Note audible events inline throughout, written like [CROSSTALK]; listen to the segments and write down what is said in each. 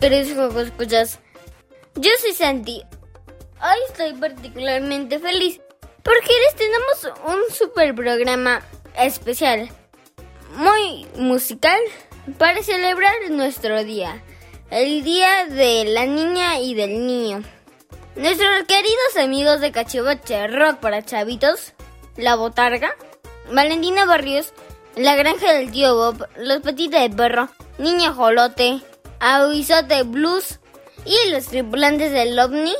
Queridos juegos escuchas. Yo soy Santi. Hoy estoy particularmente feliz porque les tenemos un super programa especial, muy musical, para celebrar nuestro día, el día de la niña y del niño. Nuestros queridos amigos de Cachivache Rock para Chavitos, La Botarga, Valentina Barrios, La Granja del Tío Bob, Los Petites de Perro, Niña Jolote, Avisote Blues y los tripulantes del OVNI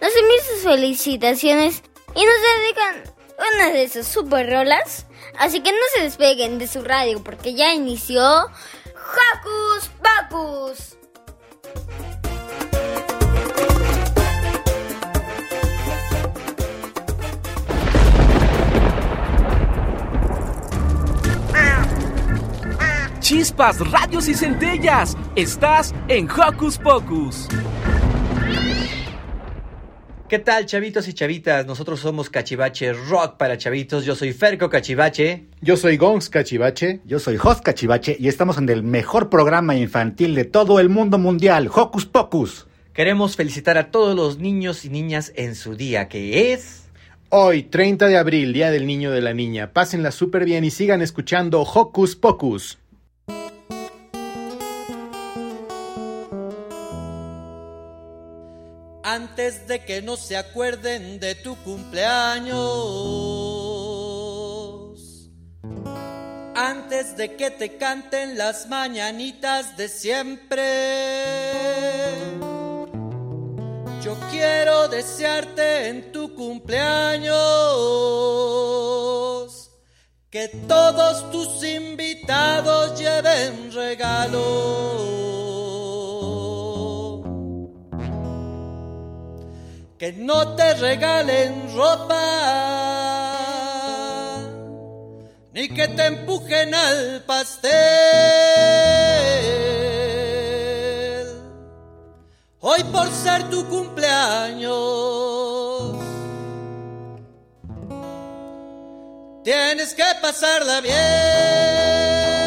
nos envían sus felicitaciones y nos dedican una de sus super rolas. Así que no se despeguen de su radio porque ya inició Hocus Pocus. Chispas, radios y centellas. Estás en Hocus Pocus. ¿Qué tal, chavitos y chavitas? Nosotros somos Cachivache Rock para chavitos. Yo soy Ferco Cachivache. Yo soy Gongs Cachivache. Yo soy Jos Cachivache y estamos en el mejor programa infantil de todo el mundo mundial, Hocus Pocus. Queremos felicitar a todos los niños y niñas en su día, que es... Hoy, 30 de abril, Día del Niño de la Niña. Pásenla súper bien y sigan escuchando Hocus Pocus. Antes de que no se acuerden de tu cumpleaños. Antes de que te canten las mañanitas de siempre. Yo quiero desearte en tu cumpleaños que todos tus invitados lleven regalo. Que no te regalen ropa, ni que te empujen al pastel. Hoy por ser tu cumpleaños, tienes que pasarla bien.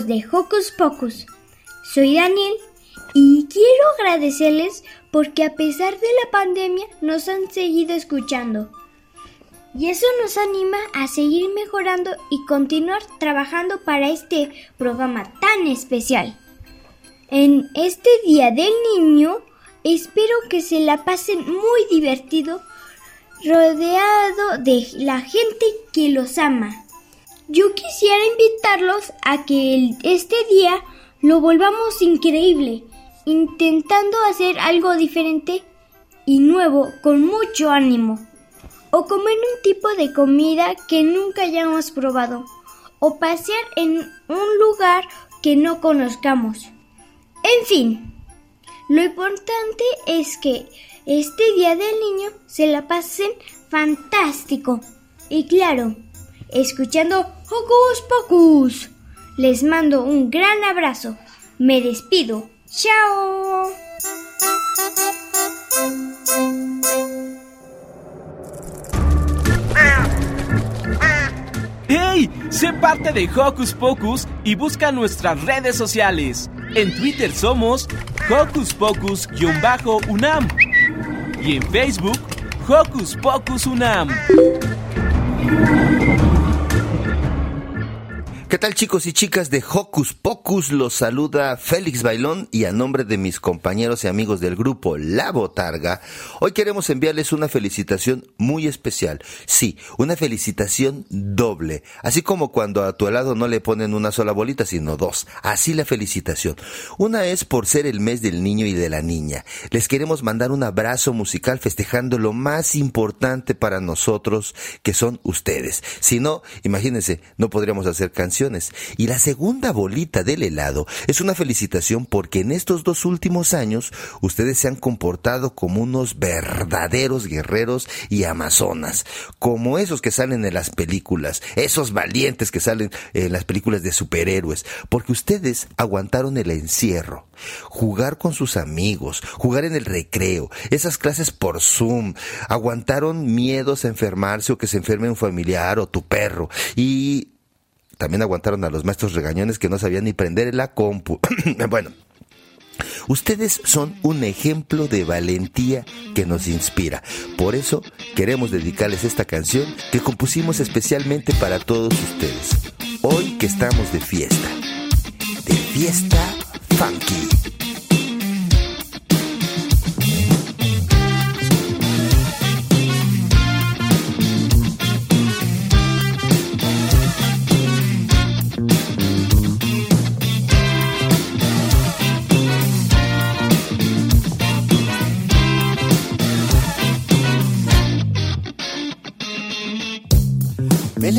De Hocus Pocus. Soy Daniel y quiero agradecerles porque a pesar de la pandemia nos han seguido escuchando. Y eso nos anima a seguir mejorando y continuar trabajando para este programa tan especial. En este Día del Niño, espero que se la pasen muy divertido, rodeado de la gente que los ama. Yo quisiera invitarlos a que este día lo volvamos increíble, intentando hacer algo diferente y nuevo con mucho ánimo o comer un tipo de comida que nunca hayamos probado, o pasear en un lugar que no conozcamos. En fin, lo importante es que este Día del Niño se la pasen fantástico. Y claro, escuchando Hocus Pocus. Les mando un gran abrazo. Me despido. ¡Chao! ¡Hey! Sé parte de Hocus Pocus y busca nuestras redes sociales. En Twitter somos Hocus Pocus-UNAM y en Facebook Hocus Pocus UNAM. ¿Qué tal chicos y chicas de Hocus Pocus? Los saluda Félix Bailón y a nombre de mis compañeros y amigos del grupo La Botarga, hoy queremos enviarles una felicitación muy especial. Sí, una felicitación doble. Así como cuando a tu helado no le ponen una sola bolita, sino dos. Así la felicitación. Una es por ser el mes del niño y de la niña. Les queremos mandar un abrazo musical festejando lo más importante para nosotros, que son ustedes. Si no, imagínense, no podríamos hacer canciones y la segunda bolita del helado es una felicitación porque en estos dos últimos años ustedes se han comportado como unos verdaderos guerreros y amazonas, como esos que salen en las películas, esos valientes que salen en las películas de superhéroes, porque ustedes aguantaron el encierro, jugar con sus amigos, jugar en el recreo, esas clases por Zoom, aguantaron miedos a enfermarse o que se enferme un familiar o tu perro. Y también aguantaron a los maestros regañones que no sabían ni prender la compu. [CLEARS THROAT] bueno, Ustedes son un ejemplo de valentía que nos inspira. Por eso queremos dedicarles esta canción que compusimos especialmente para todos ustedes. Hoy que estamos de fiesta. De fiesta funky.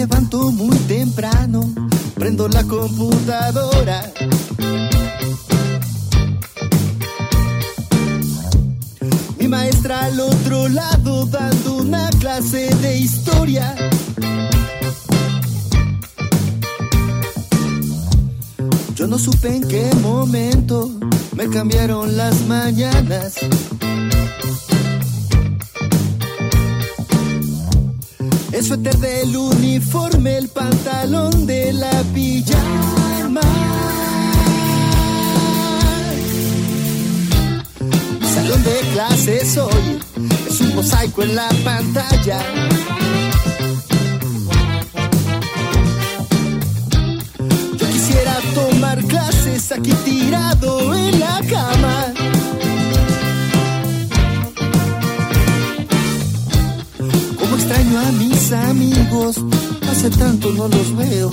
Levanto muy temprano, prendo la computadora. Mi maestra al otro lado dando una clase de historia. Yo no supe en qué momento me cambiaron las mañanas. El suéter del uniforme, el pantalón de la pijama. salón de clases hoy es un mosaico en la pantalla. Yo quisiera tomar clases aquí tirado en la cama. A mis amigos, hace tanto no los veo.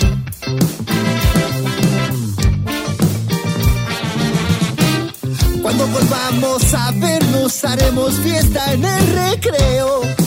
Cuando volvamos a vernos haremos fiesta en el recreo.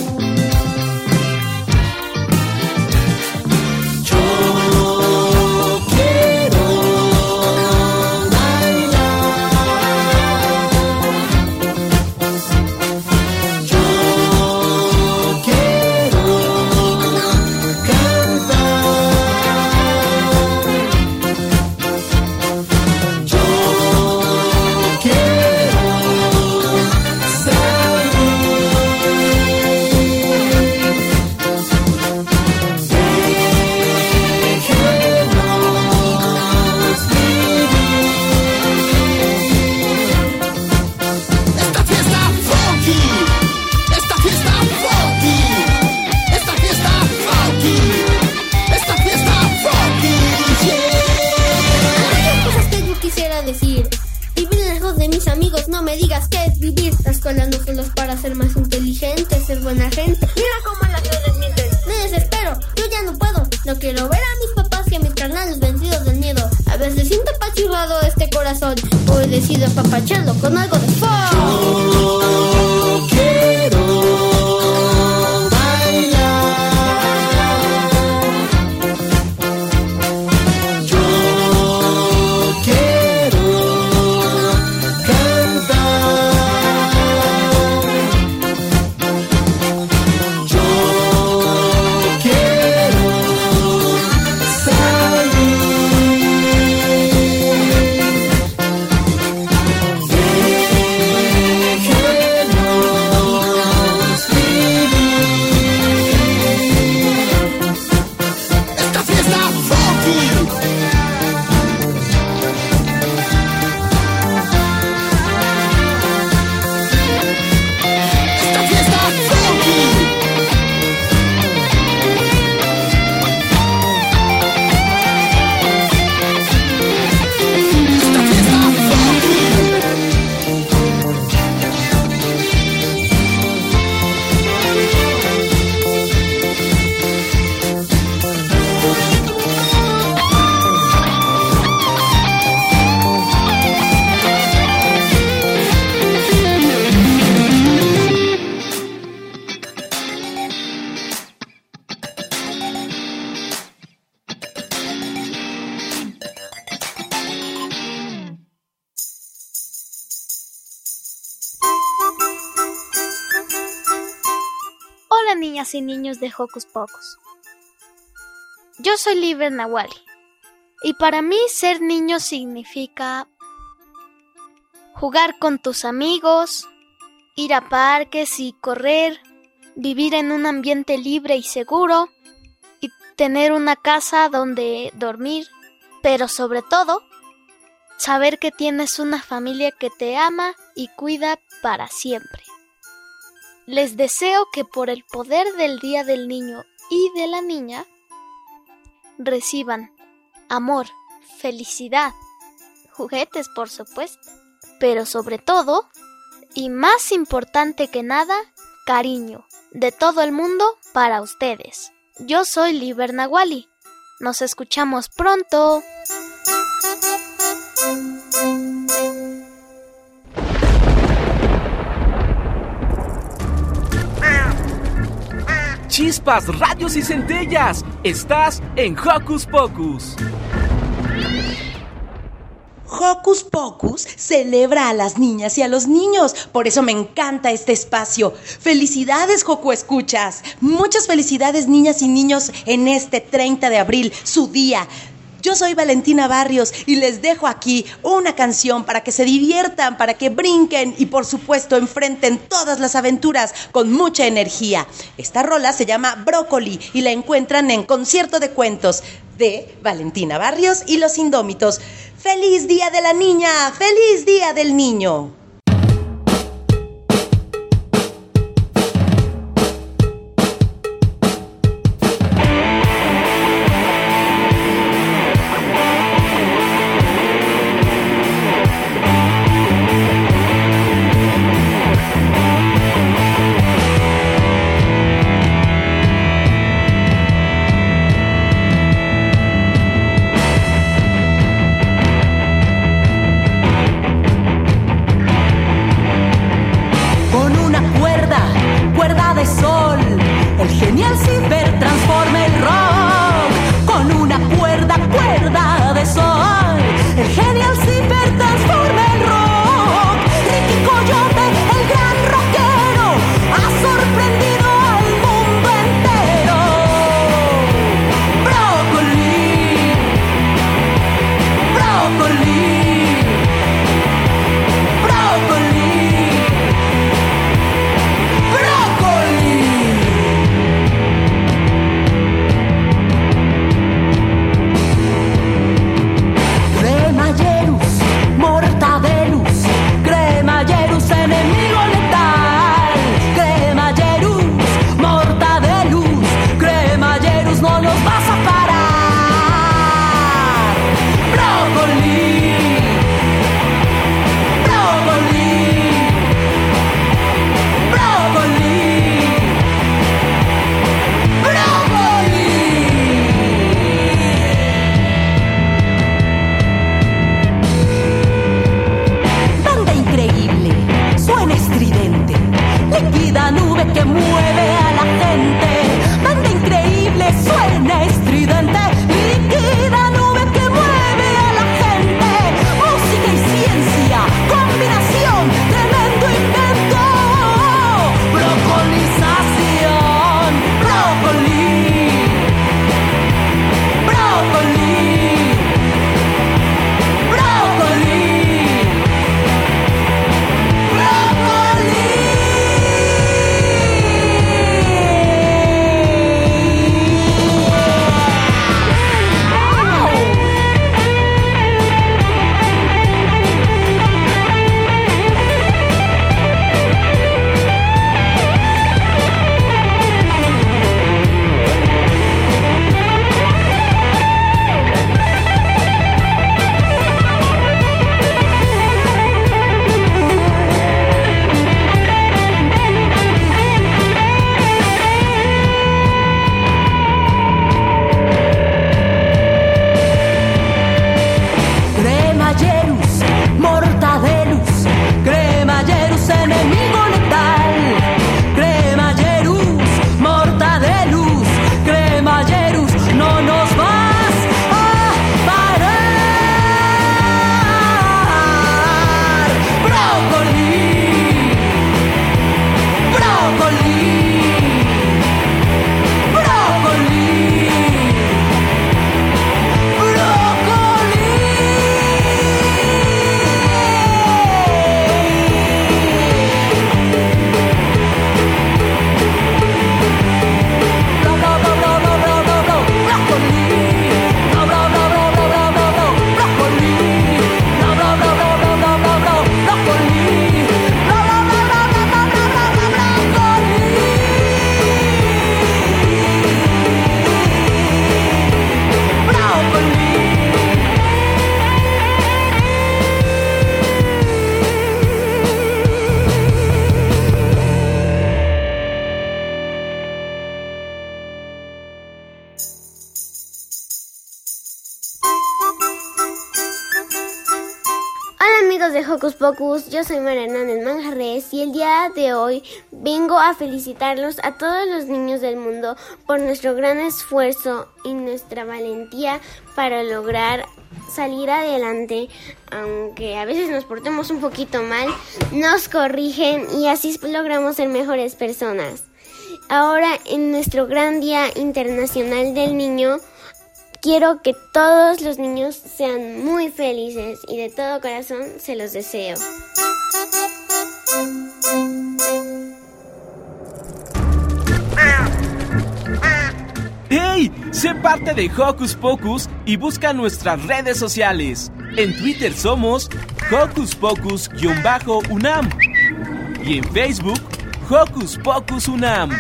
Hocus Pocus. Yo soy Liber Nawali. Y para mí ser niño significa jugar con tus amigos, ir a parques y correr, vivir en un ambiente libre y seguro y tener una casa donde dormir, pero sobre todo saber que tienes una familia que te ama y cuida para siempre. Les deseo que por el poder del Día del Niño y de la Niña reciban amor, felicidad, juguetes por supuesto, pero sobre todo, y más importante que nada, cariño de todo el mundo para ustedes. Yo soy Liber Nahuali. Nos escuchamos pronto. Chispas, rayos y centellas. Estás en Hocus Pocus. Hocus Pocus celebra a las niñas y a los niños, por eso me encanta este espacio. Felicidades, Joco Escuchas. Muchas felicidades, niñas y niños, en este 30 de abril, su día. Yo soy Valentina Barrios y les dejo aquí una canción para que se diviertan, para que brinquen y por supuesto enfrenten todas las aventuras con mucha energía. Esta rola se llama Brócoli y la encuentran en Concierto de Cuentos de Valentina Barrios y Los Indómitos. ¡Feliz Día de la Niña! ¡Feliz Día del Niño! Amigos de Hocus Pocus, yo soy María Hernández Manjarres y el día de hoy vengo a felicitarlos a todos los niños del mundo por nuestro gran esfuerzo y nuestra valentía para lograr salir adelante, aunque a veces nos portemos un poquito mal, nos corrigen y así logramos ser mejores personas. Ahora en nuestro gran Día Internacional del Niño, quiero que todos los niños sean muy felices y de todo corazón se los deseo. ¡Hey! Sé parte de Hocus Pocus y busca nuestras redes sociales. En Twitter somos Hocus Pocus-UNAM y en Facebook Hocus Pocus UNAM.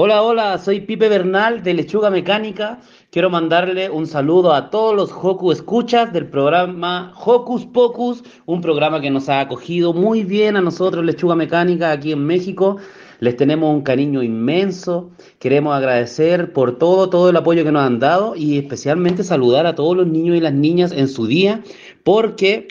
Hola, hola, soy Pipe Bernal de Lechuga Mecánica. Quiero mandarle un saludo a todos los Hocus escuchas del programa Hocus Pocus, un programa que nos ha acogido muy bien a nosotros, Lechuga Mecánica, aquí en México. Les tenemos un cariño inmenso. Queremos agradecer por todo, todo el apoyo que nos han dado y especialmente saludar a todos los niños y las niñas en su día, porque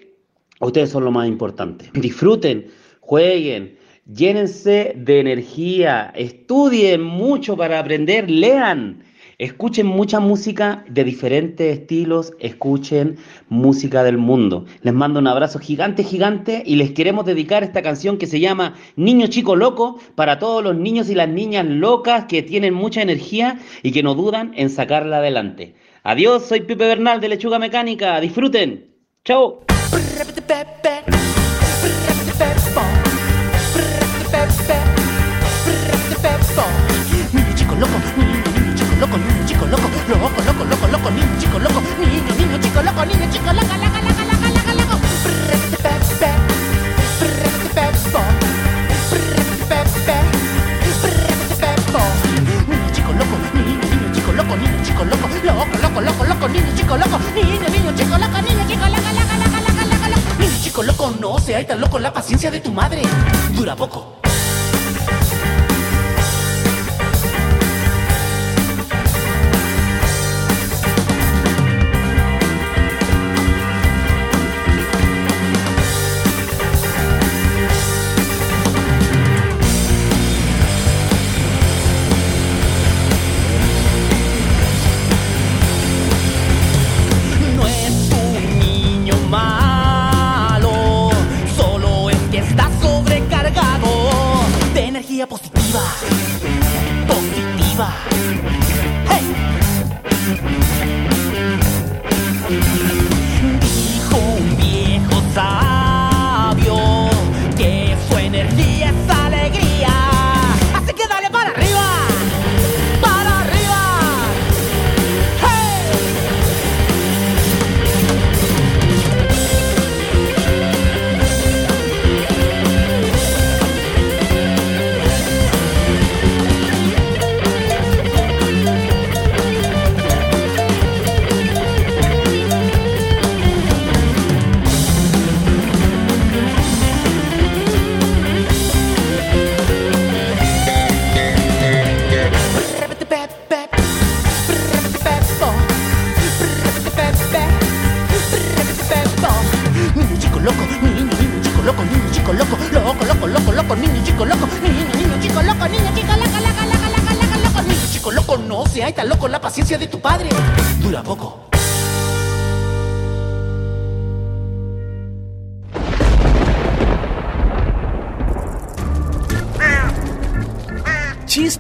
ustedes son lo más importante. Disfruten, jueguen, Llénense de energía, estudien mucho para aprender, lean, escuchen mucha música de diferentes estilos, escuchen música del mundo. Les mando un abrazo gigante, gigante y les queremos dedicar esta canción que se llama Niño Chico Loco para todos los niños y las niñas locas que tienen mucha energía y que no dudan en sacarla adelante. Adiós, soy Pipe Bernal de Lechuga Mecánica, disfruten. Chao. Niño chico loco, niño, niño chico loco, niño chico loco, loco, loco, loco, loco, niño chico loco, niño, niño chico loco, niño chico loco, loco, loco, loco, loco, loco. Niño chico loco, niño, niño chico loco, niño chico loco, loco, loco, loco, loco, niño chico loco, niño, niño chico loco, niño chico loco, loco, loco, loco, loco, loco. Niño chico loco, no seas tan loco, la paciencia de tu madre dura poco.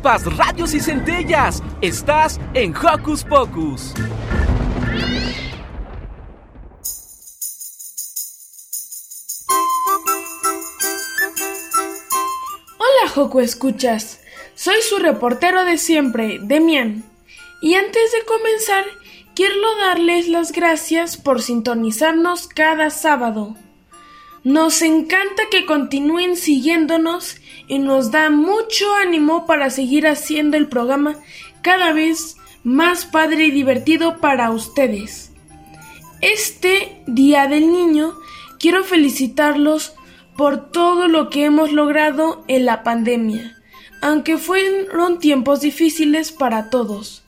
Radios y centellas. Estás en Hocus Pocus. Hola Joco Escuchas, soy su reportero de siempre, Demian. Y antes de comenzar, quiero darles las gracias por sintonizarnos cada sábado. Nos encanta que continúen siguiéndonos y nos da mucho ánimo para seguir haciendo el programa cada vez más padre y divertido para ustedes. Este Día del Niño quiero felicitarlos por todo lo que hemos logrado en la pandemia, aunque fueron tiempos difíciles para todos.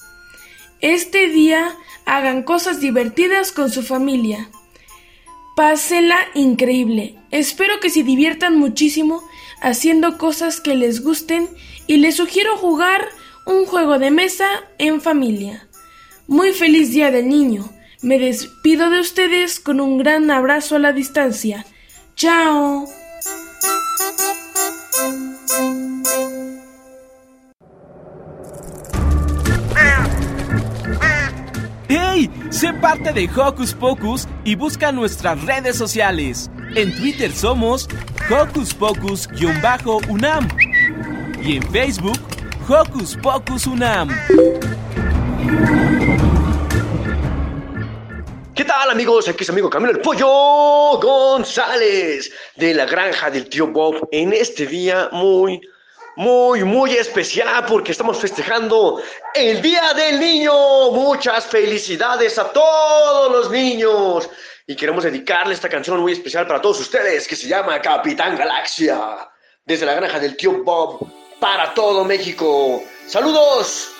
Este día hagan cosas divertidas con su familia. Pásenla increíble. Espero que se diviertan muchísimo haciendo cosas que les gusten y les sugiero jugar un juego de mesa en familia. Muy feliz Día del Niño. Me despido de ustedes con un gran abrazo a la distancia. ¡Chao! ¡Hey! Sé parte de Hocus Pocus y busca nuestras redes sociales. En Twitter somos Hocus Pocus-UNAM y en Facebook Hocus Pocus UNAM. ¿Qué tal amigos? Aquí es amigo Camilo el Pollo González de la granja del tío Bob en este día muy, muy, muy especial porque estamos festejando el Día del Niño. Muchas felicidades a todos los niños y queremos dedicarle esta canción muy especial para todos ustedes que se llama Capitán Galaxia desde la granja del tío Bob para todo México. ¡Saludos!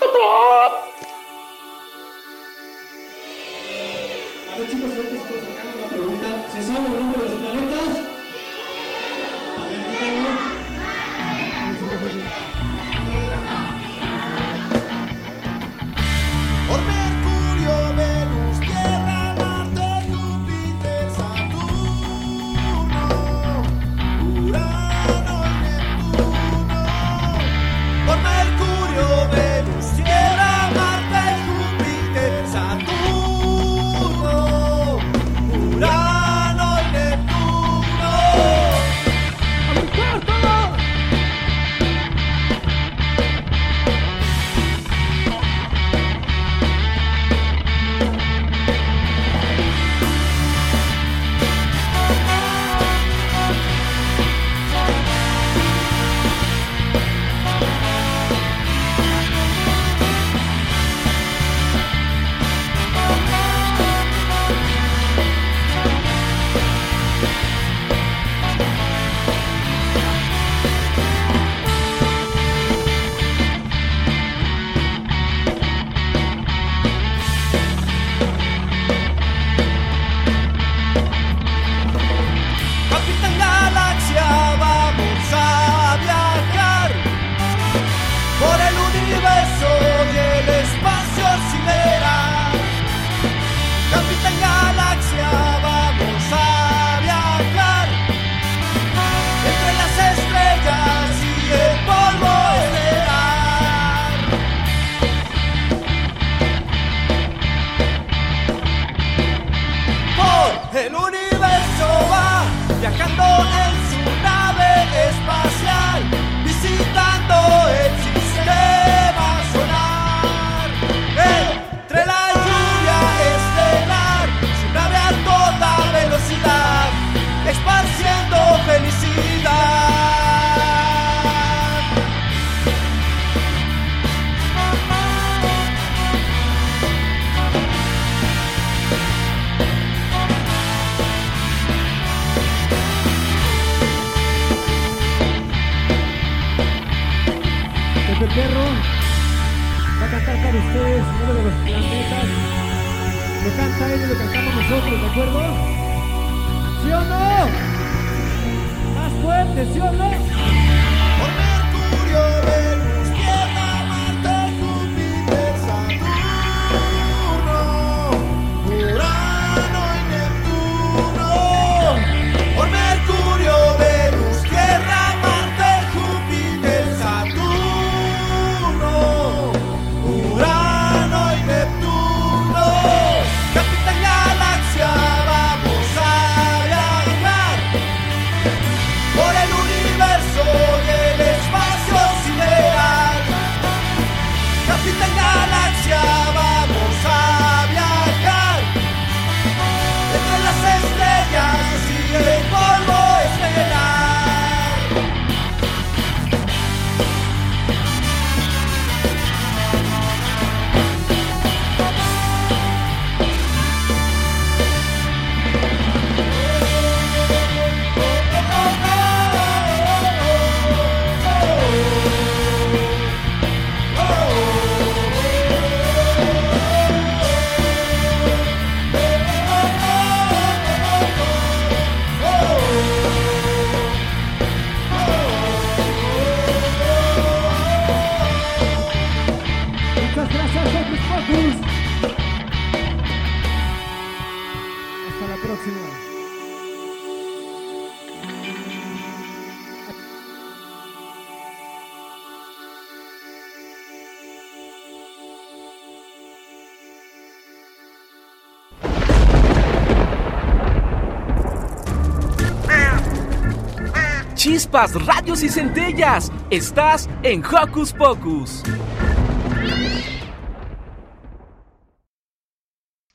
Chispas, y centellas. Estás en Hocus Pocus.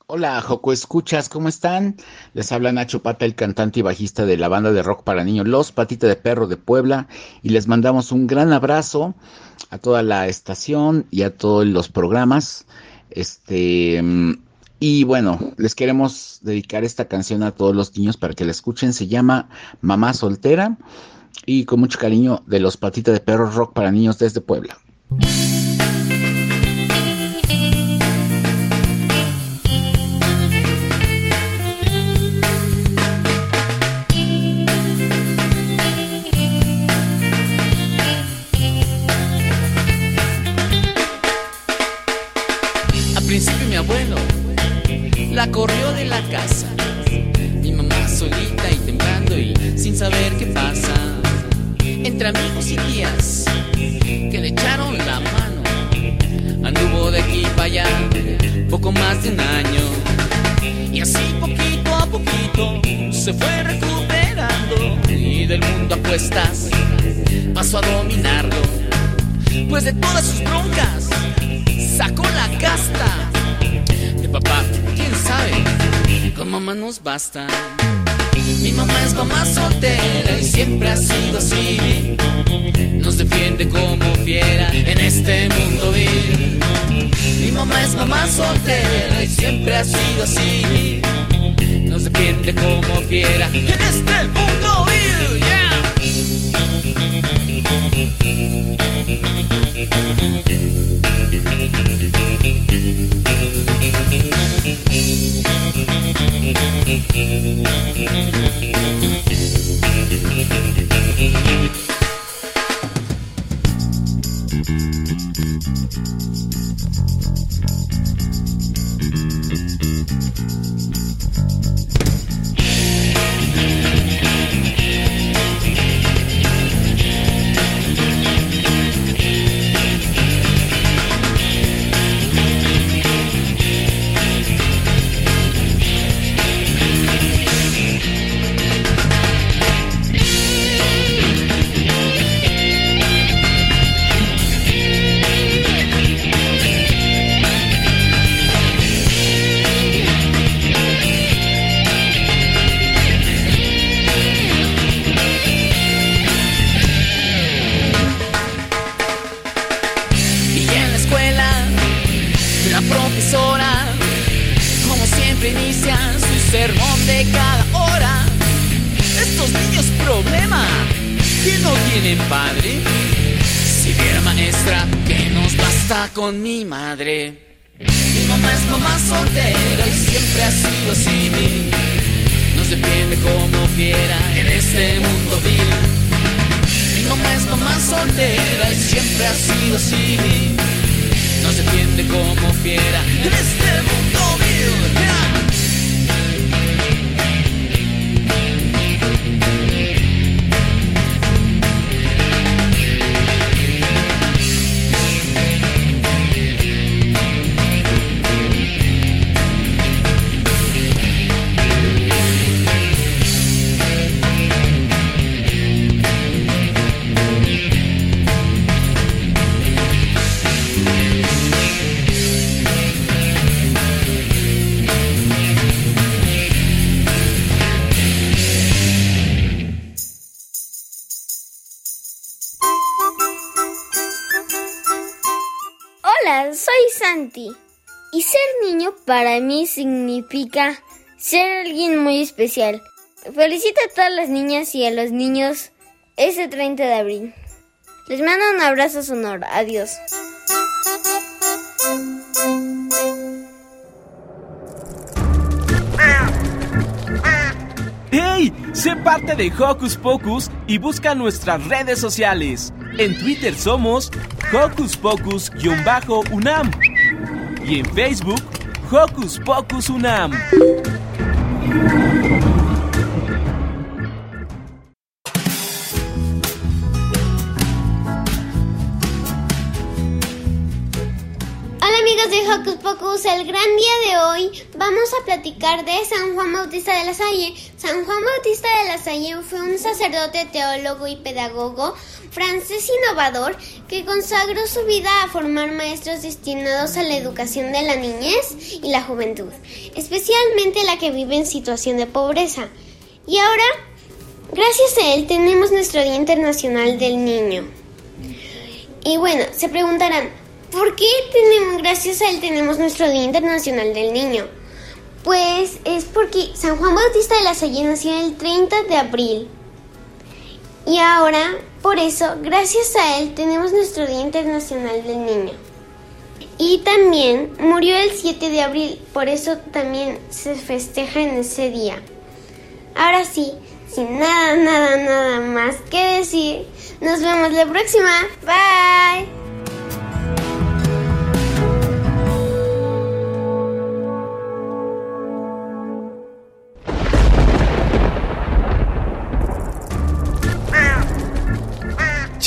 Hola, Joco Escuchas, ¿cómo están? Les habla Nacho Pata, el cantante y bajista de la banda de rock para niños Los Patita de Perro de Puebla, y les mandamos un gran abrazo a toda la estación y a todos los programas. Este, y bueno, les queremos dedicar esta canción a todos los niños para que la escuchen. Se llama Mamá Soltera y con mucho cariño de los Patita de Perro Rock para niños desde Puebla. Mi mamá es mamá soltera y siempre ha sido así. Nos defiende como fiera en este mundo vil. Mi mamá es mamá soltera y siempre ha sido así. Nos defiende como fiera en este mundo vil. Yeah. Y para mí significa ser alguien muy especial. Felicito a todas las niñas y a los niños este 30 de abril. Les mando un abrazo sonoro. Adiós. ¡Hey! Sé parte de Hocus Pocus y busca nuestras redes sociales. En Twitter somos Hocus Pocus-UNAM y en Facebook Hocus Pocus UNAM. Hocus Pocus, el gran día de hoy vamos a platicar de San Juan Bautista de la Salle. San Juan Bautista de la Salle fue un sacerdote, teólogo y pedagogo francés innovador que consagró su vida a formar maestros destinados a la educación de la niñez y la juventud, especialmente la que vive en situación de pobreza. Y ahora, gracias a él, tenemos nuestro Día Internacional del Niño. Y bueno, se preguntarán, ¿por qué tenemos, gracias a él tenemos nuestro Día Internacional del Niño? Pues es porque San Juan Bautista de la Salle nació el 30 de abril. Y ahora, por eso, gracias a él tenemos nuestro Día Internacional del Niño. Y también murió el 7 de abril, por eso también se festeja en ese día. Ahora sí, sin nada, nada, nada más que decir, nos vemos la próxima. Bye.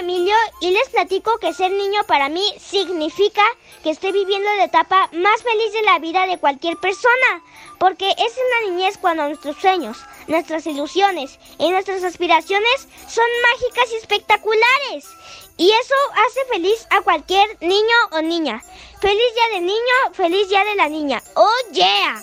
Emilio y les platico que ser niño para mí significa que estoy viviendo la etapa más feliz de la vida de cualquier persona, porque es en la niñez cuando nuestros sueños, nuestras ilusiones y nuestras aspiraciones son mágicas y espectaculares. Y eso hace feliz a cualquier niño o niña. Feliz día de niño, feliz día de la niña. ¡Oh yeah!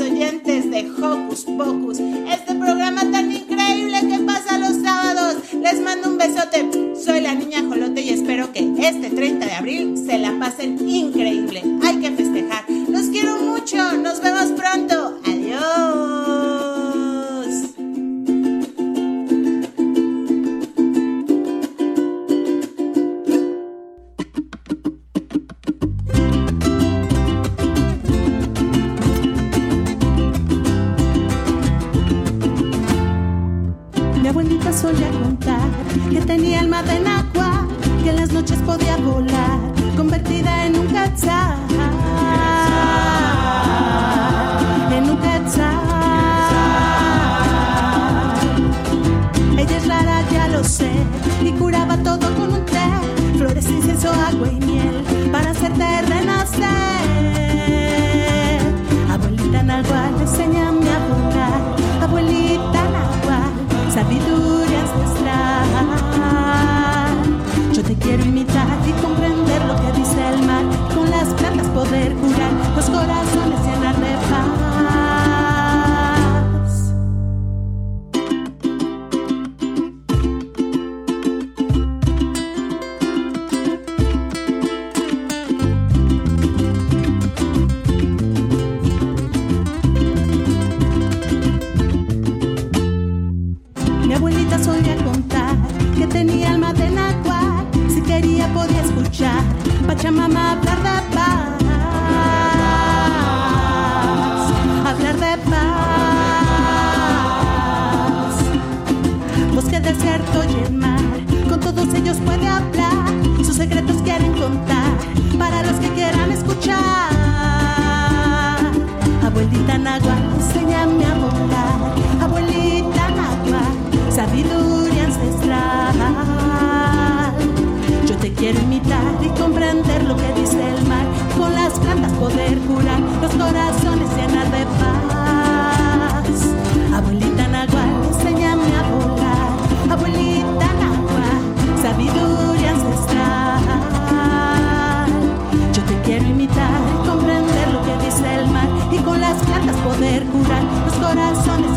Oyentes de Hocus Pocus. Este programa tan increíble que pasa los sábados. Les mando un besote. Soy la niña Jolote y espero que este 30 de abril se la paz. Bosque, desierto y el mar. Con todos ellos puede hablar. Sus secretos quieren contar para los que quieran escuchar. Abuelita náhuatl, enséñame a volar. Abuelita náhuatl, sabiduría ancestral. Yo te quiero imitar y comprender lo que dice el mar. Con las plantas poder curar los corazones llenar de sabiduría ancestral. Yo te quiero imitar, comprender lo que dice el mar y con las plantas poder curar los corazones.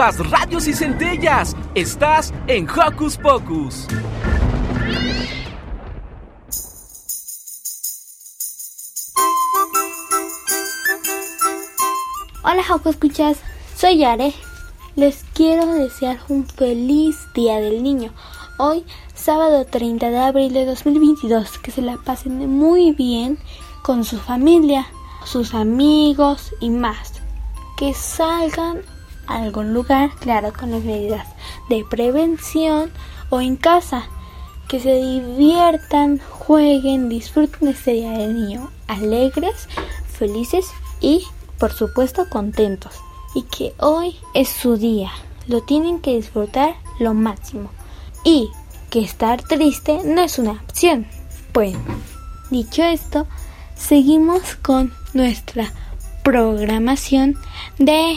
Radios y centellas. Estás en Hocus Pocus. Hola Joco Escuchas, soy Yare. Les quiero desear un feliz Día del Niño. Hoy, sábado 30 de abril de 2022, que se la pasen muy bien con su familia, sus amigos y más. Que salgan a algún lugar, claro, con las medidas de prevención o en casa. Que se diviertan, jueguen, disfruten este Día del Niño alegres, felices y por supuesto contentos y que hoy es su día. Lo tienen que disfrutar lo máximo. Y que estar triste no es una opción. Bueno, dicho esto, seguimos con nuestra programación de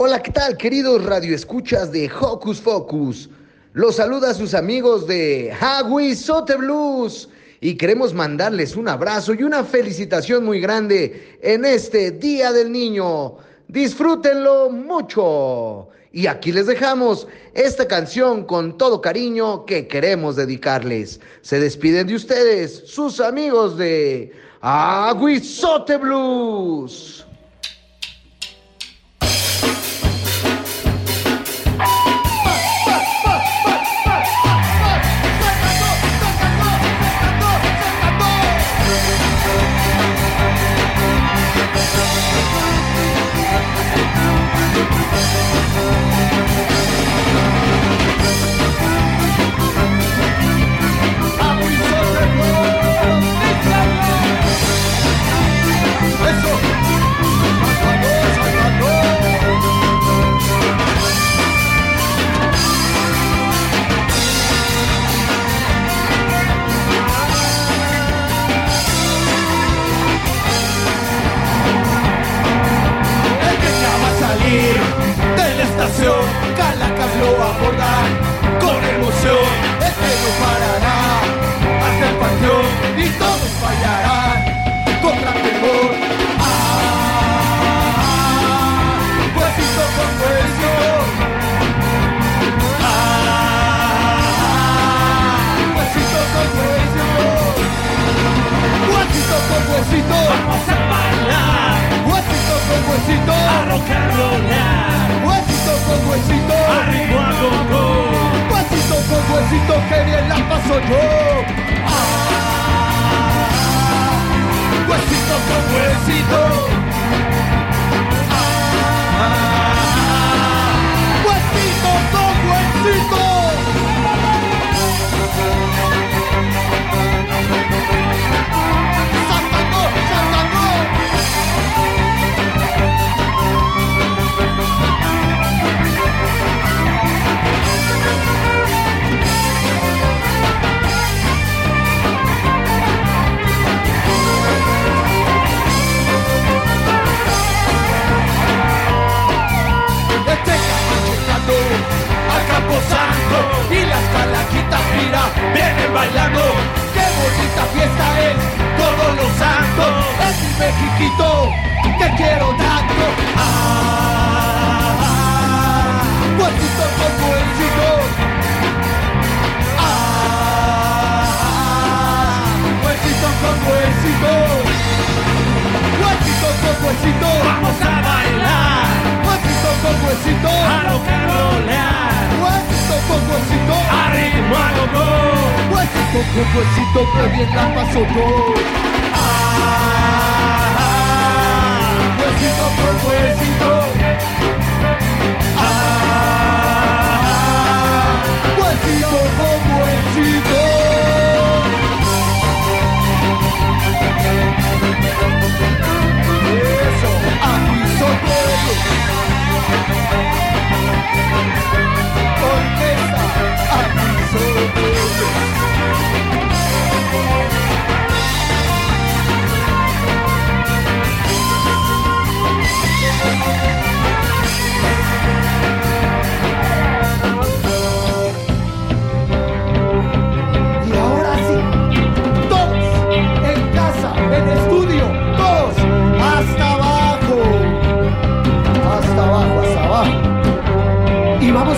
Hola, ¿qué tal, queridos radioescuchas de Hocus Focus? Los saluda a sus amigos de Hawi Sote Blues y queremos mandarles un abrazo y una felicitación muy grande en este Día del Niño. Disfrútenlo mucho. Y aquí les dejamos esta canción con todo cariño que queremos dedicarles. Se despiden de ustedes, sus amigos de Aguizote Blues. El Pues un poco, puesito que bien la pasó todo. Ah, huesito por. Ah, por. Eso, aquí soy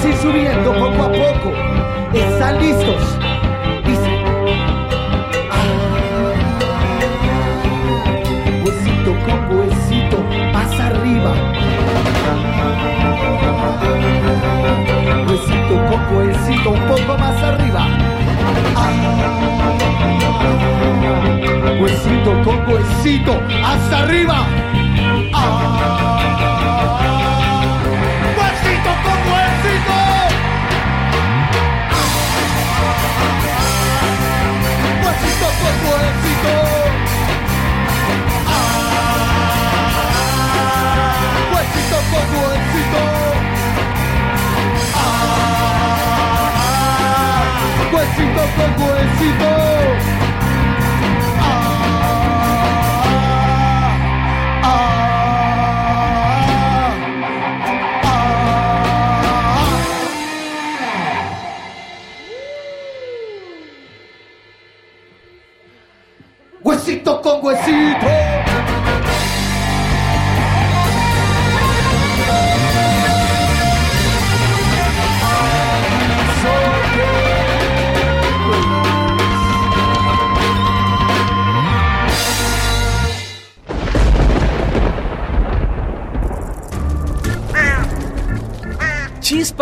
vamos subiendo poco a poco. ¿Están listos? Dice. Ah, huesito con huesito, más arriba. Huesito con huesito, un poco más arriba. Ah, huesito con huesito, hasta arriba. Ah. Huesito con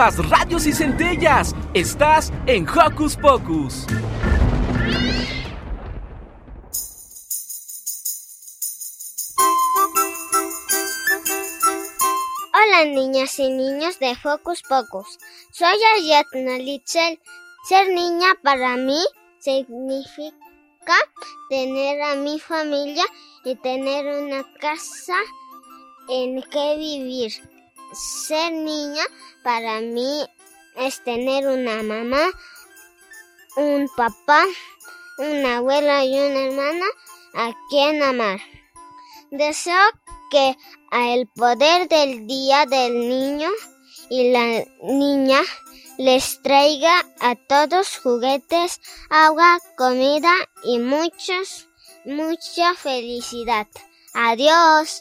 Chispas, radios y centellas. Estás en Hocus Pocus. Hola niñas y niños de Focus Pocus. Soy Ariadna Litzel. Ser niña para mí significa tener a mi familia y tener una casa en que vivir. Ser niña para mí es tener una mamá, un papá, una abuela y una hermana a quien amar. Deseo que a el poder del día del niño y la niña les traiga a todos juguetes, agua, comida y muchos, mucha felicidad. Adiós.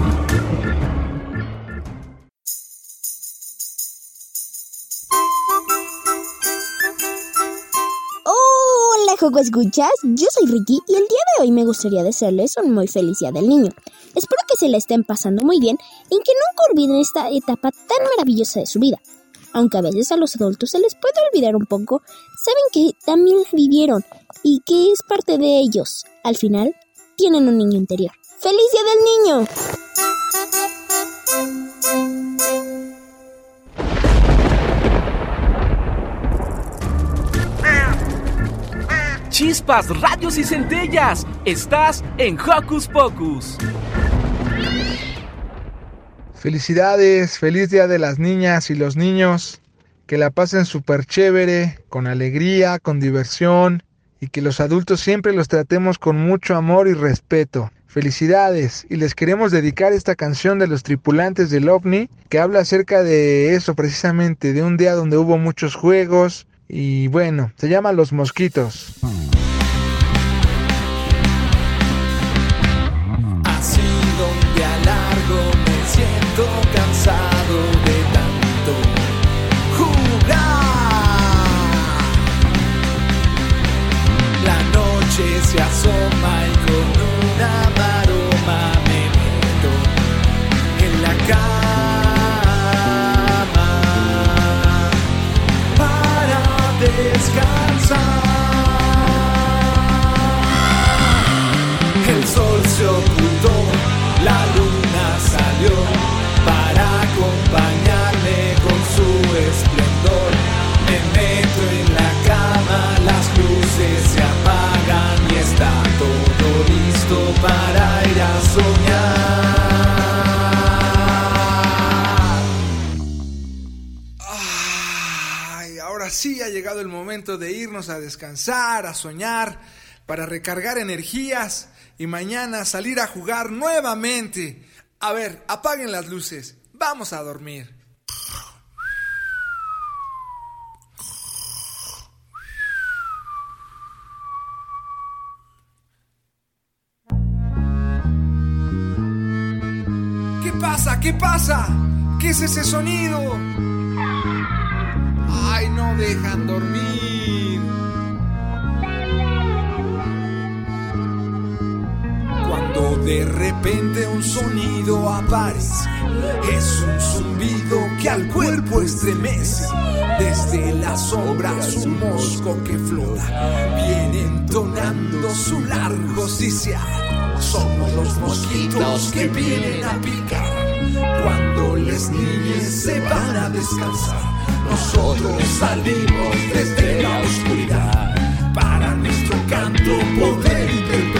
Joco Escuchas. Yo soy Ricky y el día de hoy me gustaría desearles un muy feliz día del niño. Espero que se la estén pasando muy bien y que nunca olviden esta etapa tan maravillosa de su vida. Aunque a veces a los adultos se les puede olvidar un poco, saben que también la vivieron y que es parte de ellos. Al final, tienen un niño interior. ¡Feliz Día del Niño! Chispas, radios y centellas. Estás en Hocus Pocus. Felicidades, feliz día de las niñas y los niños. Que la pasen súper chévere, con alegría, con diversión y que los adultos siempre los tratemos con mucho amor y respeto. Felicidades y les queremos dedicar esta canción de los tripulantes del ovni que habla acerca de eso precisamente, de un día donde hubo muchos juegos y bueno, se llama Los Mosquitos. Se asoma y con una maroma el momento de irnos a descansar, a soñar, para recargar energías y mañana salir a jugar nuevamente. A ver, apaguen las luces. Vamos a dormir. ¿Qué pasa? ¿Qué pasa? ¿Qué es ese sonido? Dejan dormir. Cuando de repente un sonido aparece, es un zumbido que al cuerpo estremece. Desde las sombras un mosco que flota, viene entonando su largo sisear. Somos los mosquitos que vienen a picar cuando les niñes se van a descansar. Nosotros salimos desde la oscuridad para nuestro canto poder.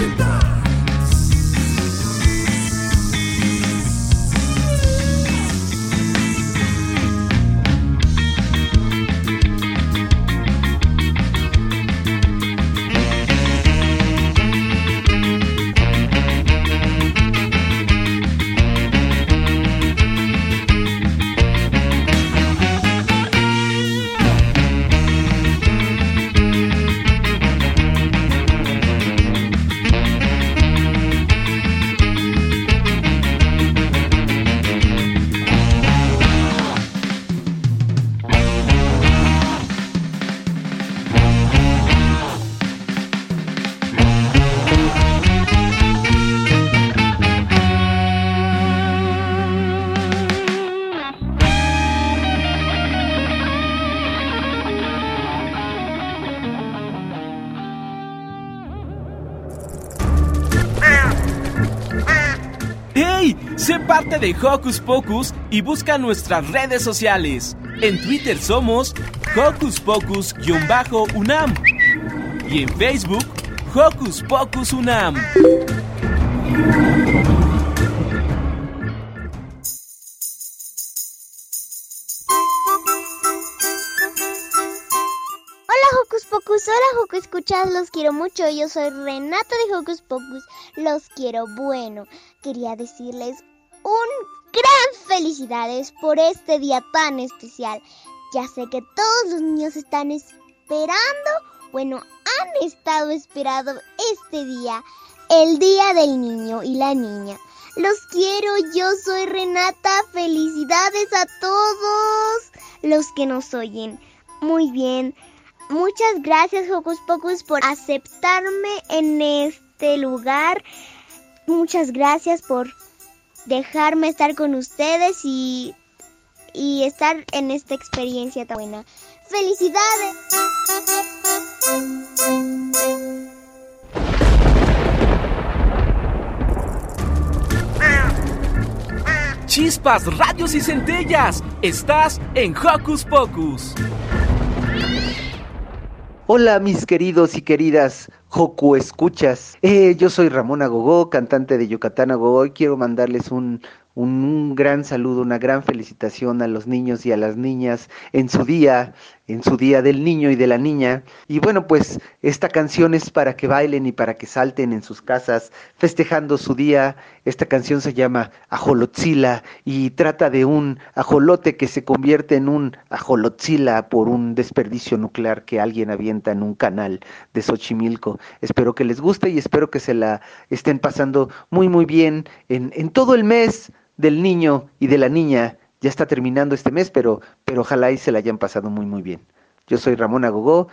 De Hocus Pocus y busca nuestras redes sociales. En Twitter somos Hocus Pocus-UNAM y en Facebook Hocus Pocus UNAM. Hola Hocus Escuchas, los quiero mucho. Yo soy Renata de Hocus Pocus, los quiero bueno. Quería decirles un gran felicidades por este día tan especial. Ya sé que todos los niños están esperando, bueno, han estado esperando este día, el día del niño y la niña. Los quiero, yo soy Renata, felicidades a todos los que nos oyen. Muy bien. Muchas gracias, Hocus Pocus, por aceptarme en este lugar. Muchas gracias por dejarme estar con ustedes y, y estar en esta experiencia tan buena. ¡Felicidades! Chispas, radios y centellas. Estás en Hocus Pocus. Hola mis queridos y queridas Joku Escuchas. Eh, yo soy Ramón Agogó, cantante de Yucatán Agogó y quiero mandarles un, un, un gran saludo, una gran felicitación a los niños y a las niñas en su día, en su día del niño y de la niña. Y bueno, pues esta canción es para que bailen y para que salten en sus casas festejando su día. Esta canción se llama Ajolotzila y trata de un ajolote que se convierte en un ajolotzila por un desperdicio nuclear que alguien avienta en un canal de Xochimilco. Espero que les guste y espero que se la estén pasando muy muy bien en, en todo el mes del niño y de la niña. Ya está terminando este mes, pero, pero ojalá y se la hayan pasado muy muy bien. Yo soy Ramón Agogó.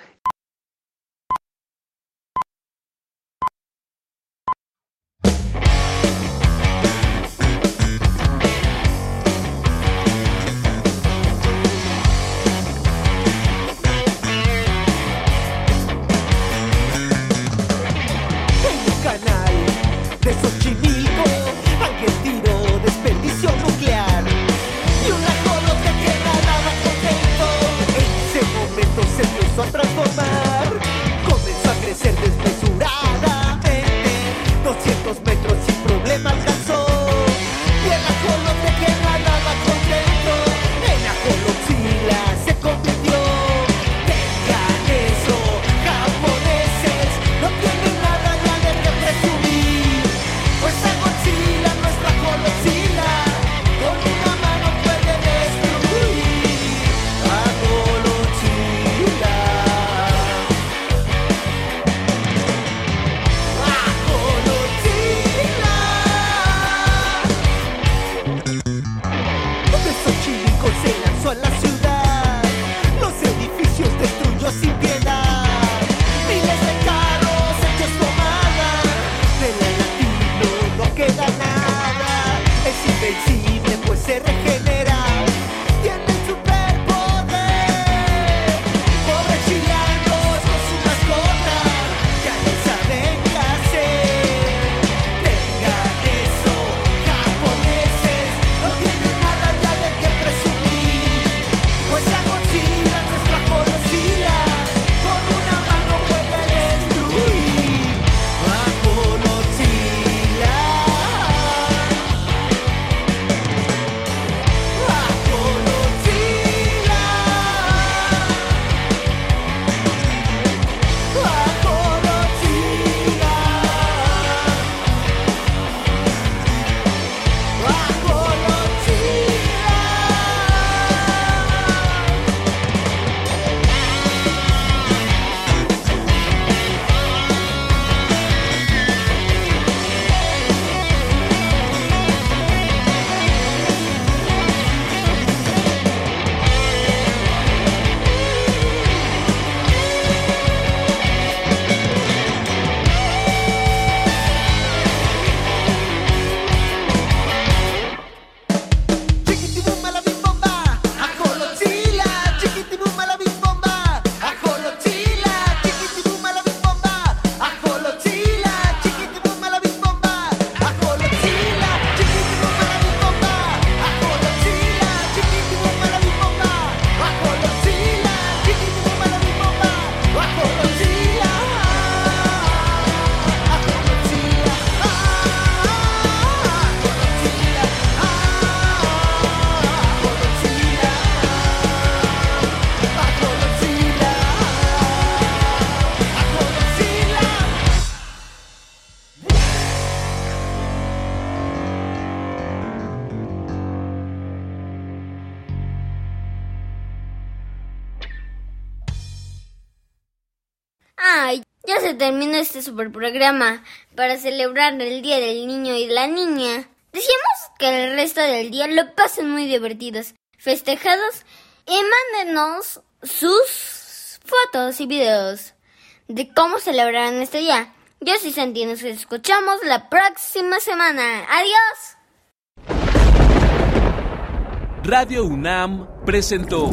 Este super programa para celebrar el Día del Niño y la Niña. Decíamos que el resto del día lo pasen muy divertidos, festejados y mándenos sus fotos y videos de cómo celebrarán este día. Yo soy Santi, nos escuchamos la próxima semana. ¡Adiós! Radio UNAM presentó